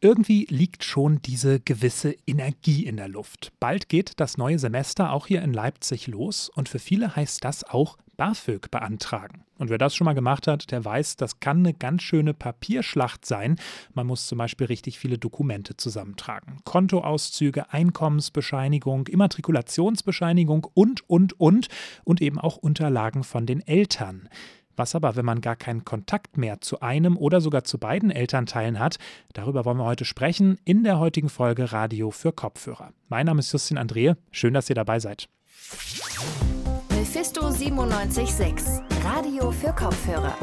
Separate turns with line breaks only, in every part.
Irgendwie liegt schon diese gewisse Energie in der Luft. Bald geht das neue Semester auch hier in Leipzig los und für viele heißt das auch BAföG beantragen. Und wer das schon mal gemacht hat, der weiß, das kann eine ganz schöne Papierschlacht sein. Man muss zum Beispiel richtig viele Dokumente zusammentragen. Kontoauszüge, Einkommensbescheinigung, Immatrikulationsbescheinigung und, und, und. Und eben auch Unterlagen von den Eltern. Was aber, wenn man gar keinen Kontakt mehr zu einem oder sogar zu beiden Elternteilen hat? Darüber wollen wir heute sprechen in der heutigen Folge Radio für Kopfhörer. Mein Name ist Justin Andrehe. Schön, dass ihr dabei seid.
Mephisto 976, Radio für Kopfhörer.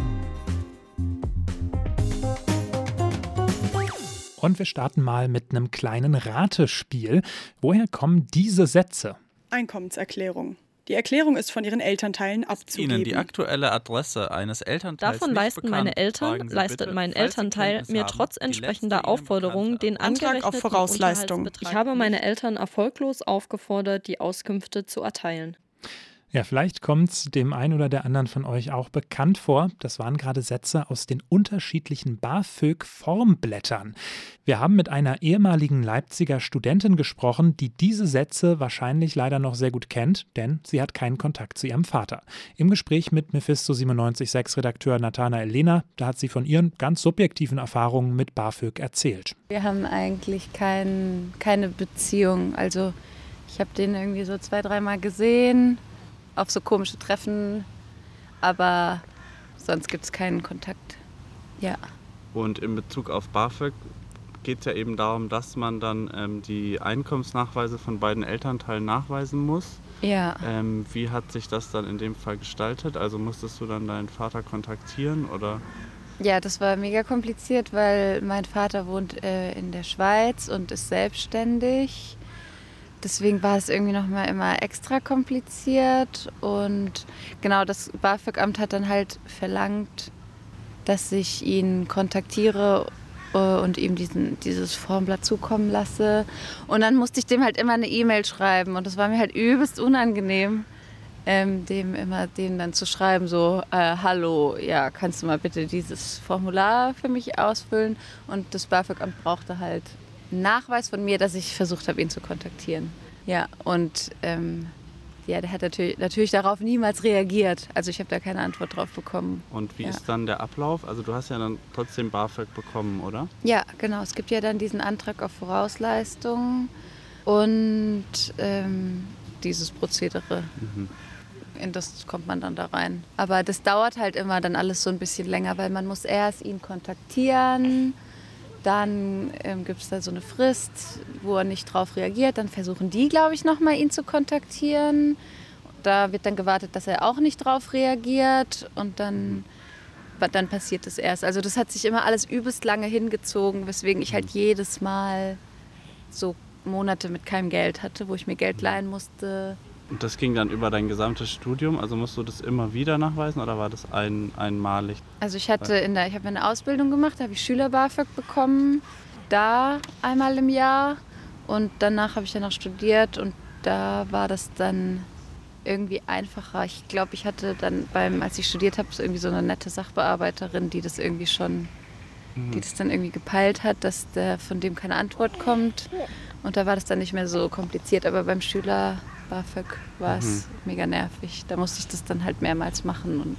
Und wir starten mal mit einem kleinen Ratespiel. Woher kommen diese Sätze?
Einkommenserklärung. Die Erklärung ist von ihren Elternteilen abzugeben.
Ihnen die aktuelle Adresse eines Elternteils
Davon
nicht
leisten
bekannt,
meine Eltern, leistet
bitte,
mein Elternteil mir trotz entsprechender Aufforderungen den
Antrag auf Vorausleistung.
Ich habe meine Eltern erfolglos aufgefordert, die Auskünfte zu erteilen.
Ja, vielleicht kommt es dem einen oder der anderen von euch auch bekannt vor. Das waren gerade Sätze aus den unterschiedlichen BAföG-Formblättern. Wir haben mit einer ehemaligen Leipziger Studentin gesprochen, die diese Sätze wahrscheinlich leider noch sehr gut kennt, denn sie hat keinen Kontakt zu ihrem Vater. Im Gespräch mit Mephisto 976 Redakteur Nathanael Lehner, da hat sie von ihren ganz subjektiven Erfahrungen mit BAföG erzählt.
Wir haben eigentlich kein, keine Beziehung. Also ich habe den irgendwie so zwei, dreimal gesehen, auf so komische Treffen, aber sonst gibt es keinen Kontakt. Ja.
Und in Bezug auf BAföG geht es ja eben darum, dass man dann ähm, die Einkommensnachweise von beiden Elternteilen nachweisen muss.
Ja.
Ähm, wie hat sich das dann in dem Fall gestaltet? Also musstest du dann deinen Vater kontaktieren oder?
Ja, das war mega kompliziert, weil mein Vater wohnt äh, in der Schweiz und ist selbstständig. Deswegen war es irgendwie noch mal immer extra kompliziert und genau das BAföG-Amt hat dann halt verlangt, dass ich ihn kontaktiere äh, und ihm diesen, dieses Formblatt zukommen lasse. Und dann musste ich dem halt immer eine E-Mail schreiben und das war mir halt übelst unangenehm, ähm, dem immer den dann zu schreiben, so, äh, hallo, ja, kannst du mal bitte dieses Formular für mich ausfüllen? Und das BAföG-Amt brauchte halt Nachweis von mir, dass ich versucht habe, ihn zu kontaktieren. Ja, und ähm, ja, der hat natürlich, natürlich darauf niemals reagiert. Also ich habe da keine Antwort drauf bekommen.
Und wie
Ja.
ist dann der Ablauf? Also du hast ja dann trotzdem BAföG bekommen, oder?
Ja, genau. Es gibt ja dann diesen Antrag auf Vorausleistung und ähm, dieses Prozedere.
Mhm.
In das kommt man dann da rein. Aber das dauert halt immer dann alles so ein bisschen länger, weil man muss erst ihn kontaktieren, dann ähm, gibt es da so eine Frist, wo er nicht drauf reagiert. Dann versuchen die, glaube ich, nochmal ihn zu kontaktieren. Da wird dann gewartet, dass er auch nicht drauf reagiert und dann, dann passiert es erst. Also das hat sich immer alles übelst lange hingezogen, weswegen ich halt jedes Mal so Monate mit keinem Geld hatte, wo ich mir Geld leihen musste.
Und das ging dann über dein gesamtes Studium? Also musst du das immer wieder nachweisen oder war das ein, einmalig?
Also ich hatte in der, ich habe eine Ausbildung gemacht, da habe ich Schüler BAföG bekommen, da einmal im Jahr und danach habe ich dann noch studiert und da war das dann irgendwie einfacher. Ich glaube, ich hatte dann beim, als ich studiert habe, so irgendwie so eine nette Sachbearbeiterin, die das irgendwie schon, die das dann irgendwie gepeilt hat, dass der von dem keine Antwort kommt und da war das dann nicht mehr so kompliziert. Aber beim Schüler BAföG war es mega nervig. Da musste ich das dann halt mehrmals machen und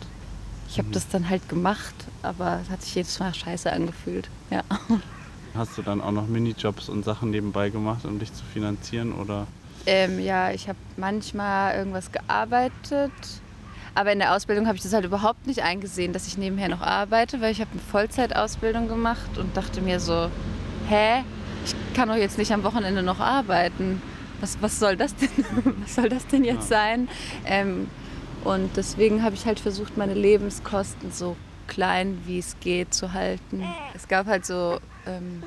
ich habe das dann halt gemacht, aber es hat sich jedes Mal scheiße angefühlt. Ja.
Hast du dann auch noch Minijobs und Sachen nebenbei gemacht, um dich zu finanzieren? Oder?
Ähm, ja, ich habe manchmal irgendwas gearbeitet, aber in der Ausbildung habe ich das halt überhaupt nicht eingesehen, dass ich nebenher noch arbeite, weil ich habe eine Vollzeitausbildung gemacht und dachte mir so, hä, ich kann doch jetzt nicht am Wochenende noch arbeiten. Was, was soll das denn? Was soll das denn jetzt sein? Ähm, und deswegen habe ich halt versucht, meine Lebenskosten so klein wie es geht zu halten. Es gab halt so ähm,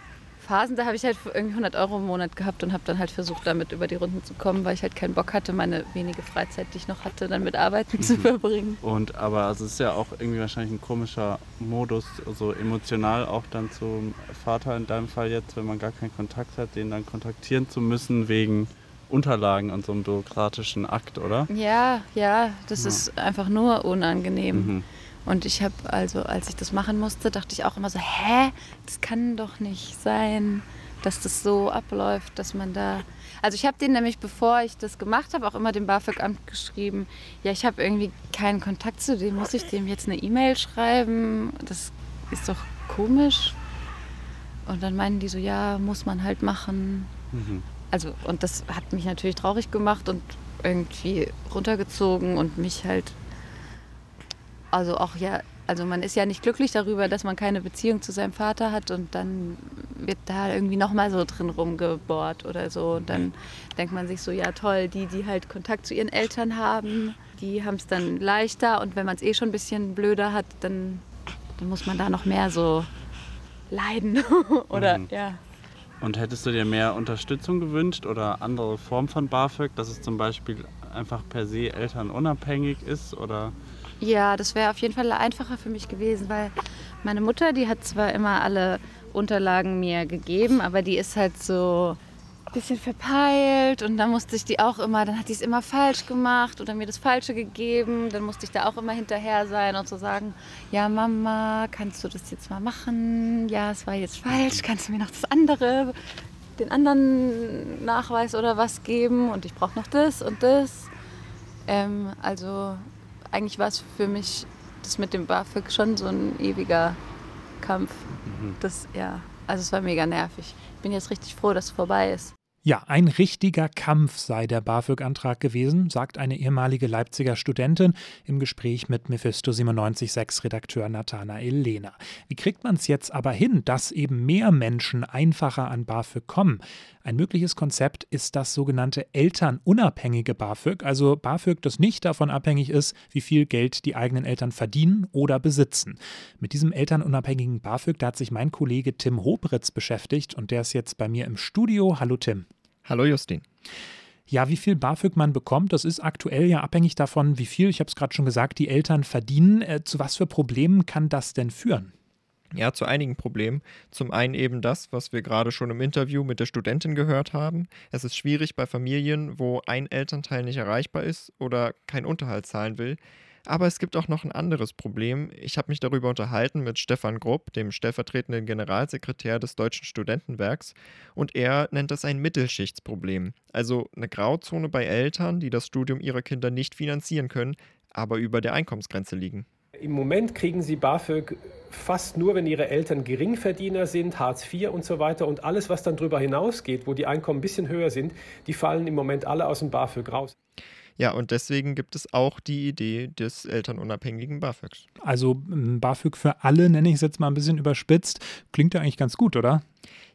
Phasen, da habe ich halt irgendwie 100 Euro im Monat gehabt und habe dann halt versucht, damit über die Runden zu kommen, weil ich halt keinen Bock hatte, meine wenige Freizeit, die ich noch hatte, dann mit Arbeiten zu verbringen.
Und aber also es ist ja auch irgendwie wahrscheinlich ein komischer Modus, so emotional auch dann zum Vater in deinem Fall jetzt, wenn man gar keinen Kontakt hat, den dann kontaktieren zu müssen wegen Unterlagen und so einem bürokratischen Akt, oder?
Ja, ja, das
Ja.
ist einfach nur unangenehm.
Mhm.
Und ich habe also, als ich das machen musste, dachte ich auch immer so, hä, das kann doch nicht sein, dass das so abläuft, dass man da. Also ich habe den nämlich, bevor ich das gemacht habe, auch immer dem BAföG-Amt geschrieben, ja, ich habe irgendwie keinen Kontakt zu dem, muss ich dem jetzt eine E-Mail schreiben? Das ist doch komisch. Und dann meinen die so, ja, muss man halt machen. Mhm. Also, und das hat mich natürlich traurig gemacht und irgendwie runtergezogen und mich halt, also auch ja, also man ist ja nicht glücklich darüber, dass man keine Beziehung zu seinem Vater hat und dann wird da irgendwie nochmal so drin rumgebohrt oder so. Und dann denkt man sich so, ja toll, die, die halt Kontakt zu ihren Eltern haben, die haben es dann leichter und wenn man es eh schon ein bisschen blöder hat, dann, dann muss man da noch mehr so leiden. oder mhm. ja.
Und hättest du dir mehr Unterstützung gewünscht oder andere Form von BAföG, dass es zum Beispiel einfach per se elternunabhängig ist? Oder?
Ja, das wäre auf jeden Fall einfacher für mich gewesen, weil meine Mutter, die hat zwar immer alle Unterlagen mir gegeben, aber die ist halt so bisschen verpeilt und dann musste ich die auch immer, dann hat die es immer falsch gemacht oder mir das Falsche gegeben. Dann musste ich da auch immer hinterher sein und so sagen, ja Mama, kannst du das jetzt mal machen? Ja, es war jetzt falsch, kannst du mir noch das andere, den anderen Nachweis oder was geben? Und ich brauche noch das und das. Ähm, also eigentlich war es für mich das mit dem BAföG schon so ein ewiger Kampf. Mhm. Das, ja, also es war mega nervig. Ich bin jetzt richtig froh, dass es vorbei ist.
Ja, ein richtiger Kampf sei der BAföG-Antrag gewesen, sagt eine ehemalige Leipziger Studentin im Gespräch mit Mephisto 976 Redakteur Nathanael Lehner. Wie kriegt man es jetzt aber hin, dass eben mehr Menschen einfacher an BAföG kommen? Ein mögliches Konzept ist das sogenannte elternunabhängige BAföG, also BAföG, das nicht davon abhängig ist, wie viel Geld die eigenen Eltern verdienen oder besitzen. Mit diesem elternunabhängigen BAföG, da hat sich mein Kollege Tim Hobritz beschäftigt und der ist jetzt bei mir im Studio. Hallo Tim.
Hallo Justin.
Ja, wie viel BAföG man bekommt, das ist aktuell ja abhängig davon, wie viel, ich habe es gerade schon gesagt, die Eltern verdienen. Äh, zu was für Problemen kann das denn führen?
Ja, zu einigen Problemen. Zum einen eben das, was wir gerade schon im Interview mit der Studentin gehört haben. Es ist schwierig bei Familien, wo ein Elternteil nicht erreichbar ist oder keinen Unterhalt zahlen will, aber es gibt auch noch ein anderes Problem. Ich habe mich darüber unterhalten mit Stefan Grupp, dem stellvertretenden Generalsekretär des Deutschen Studentenwerks, und er nennt das ein Mittelschichtsproblem. Also eine Grauzone bei Eltern, die das Studium ihrer Kinder nicht finanzieren können, aber über der Einkommensgrenze liegen.
Im Moment kriegen sie BAföG fast nur, wenn ihre Eltern Geringverdiener sind, Hartz IV und so weiter. Und alles, was dann darüber hinausgeht, wo die Einkommen ein bisschen höher sind, die fallen im Moment alle aus dem BAföG raus.
Ja, und deswegen gibt es auch die Idee des elternunabhängigen BAföGs.
Also ähm, BAföG für alle, nenne ich es jetzt mal ein bisschen überspitzt. Klingt ja eigentlich ganz gut, oder?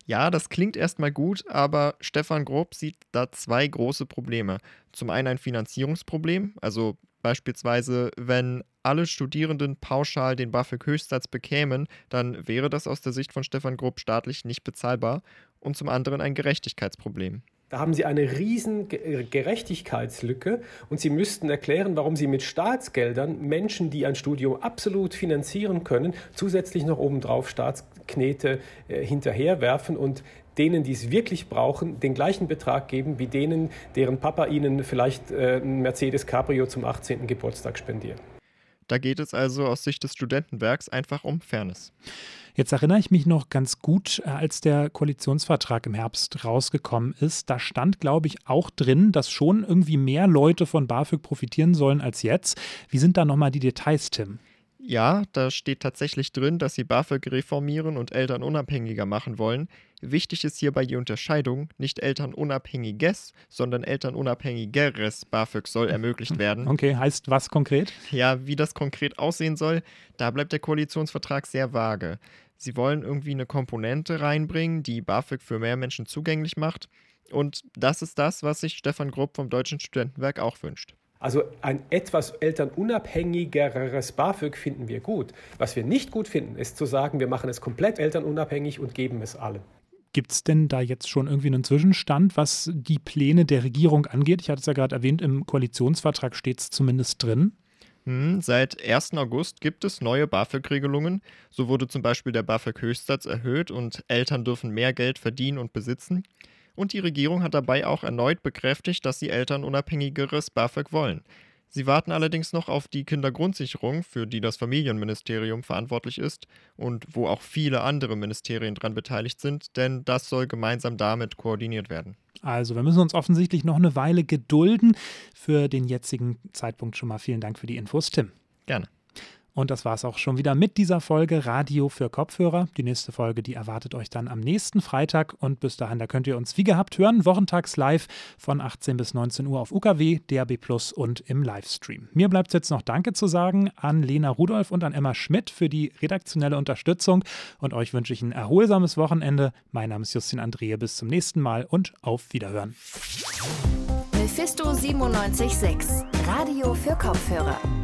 Ja, das klingt erstmal gut, aber Stefan Grob sieht da zwei große Probleme. Zum einen ein Finanzierungsproblem, also beispielsweise, wenn alle Studierenden pauschal den BAföG-Höchstsatz bekämen, dann wäre das aus der Sicht von Stefan Grob staatlich nicht bezahlbar. Und zum anderen ein Gerechtigkeitsproblem.
Da haben Sie eine riesen Gerechtigkeitslücke und Sie müssten erklären, warum Sie mit Staatsgeldern Menschen, die ein Studium absolut finanzieren können, zusätzlich noch obendrauf Staatsknete äh, hinterherwerfen und denen, die es wirklich brauchen, den gleichen Betrag geben wie denen, deren Papa ihnen vielleicht äh, ein Mercedes Cabrio zum 18. Geburtstag spendiert.
Da geht es also aus Sicht des Studentenwerks einfach um Fairness.
Jetzt erinnere ich mich noch ganz gut, äh, als der Koalitionsvertrag im Herbst rausgekommen ist. Da stand, glaube ich, auch drin, dass schon irgendwie mehr Leute von BAföG profitieren sollen als jetzt. Wie sind da nochmal die Details, Tim?
Ja, da steht tatsächlich drin, dass sie BAföG reformieren und Eltern unabhängiger machen wollen. Wichtig ist hierbei die Unterscheidung, nicht elternunabhängiges, sondern elternunabhängigeres BAföG soll ermöglicht werden.
Okay, heißt was konkret?
Ja, wie das konkret aussehen soll, da bleibt der Koalitionsvertrag sehr vage. Sie wollen irgendwie eine Komponente reinbringen, die BAföG für mehr Menschen zugänglich macht. Und das ist das, was sich Stefan Grupp vom Deutschen Studentenwerk auch wünscht.
Also ein etwas elternunabhängigeres BAföG finden wir gut. Was wir nicht gut finden, ist zu sagen, wir machen es komplett elternunabhängig und geben es allen.
Gibt es denn da jetzt schon irgendwie einen Zwischenstand, was die Pläne der Regierung angeht? Ich hatte es ja gerade erwähnt, im Koalitionsvertrag steht es zumindest drin.
Hm, seit 1. August gibt es neue BAföG-Regelungen. So wurde zum Beispiel der BAföG-Höchstsatz erhöht und Eltern dürfen mehr Geld verdienen und besitzen. Und die Regierung hat dabei auch erneut bekräftigt, dass sie elternunabhängigeres BAföG wollen. Sie warten allerdings noch auf die Kindergrundsicherung, für die das Familienministerium verantwortlich ist und wo auch viele andere Ministerien dran beteiligt sind, denn das soll gemeinsam damit koordiniert werden.
Also wir müssen uns offensichtlich noch eine Weile gedulden. Für den jetzigen Zeitpunkt schon mal vielen Dank für die Infos, Tim.
Gerne.
Und das war es auch schon wieder mit dieser Folge Radio für Kopfhörer. Die nächste Folge, die erwartet euch dann am nächsten Freitag. Und bis dahin, da könnt ihr uns wie gehabt hören, wochentags live von 18 bis 19 Uhr auf UKW, DAB Plus und im Livestream. Mir bleibt jetzt noch Danke zu sagen an Lena Rudolph und an Emma Schmidt für die redaktionelle Unterstützung. Und euch wünsche ich ein erholsames Wochenende. Mein Name ist Justin Andrehe. Bis zum nächsten Mal und auf Wiederhören.
Mephisto 976, Radio für Kopfhörer.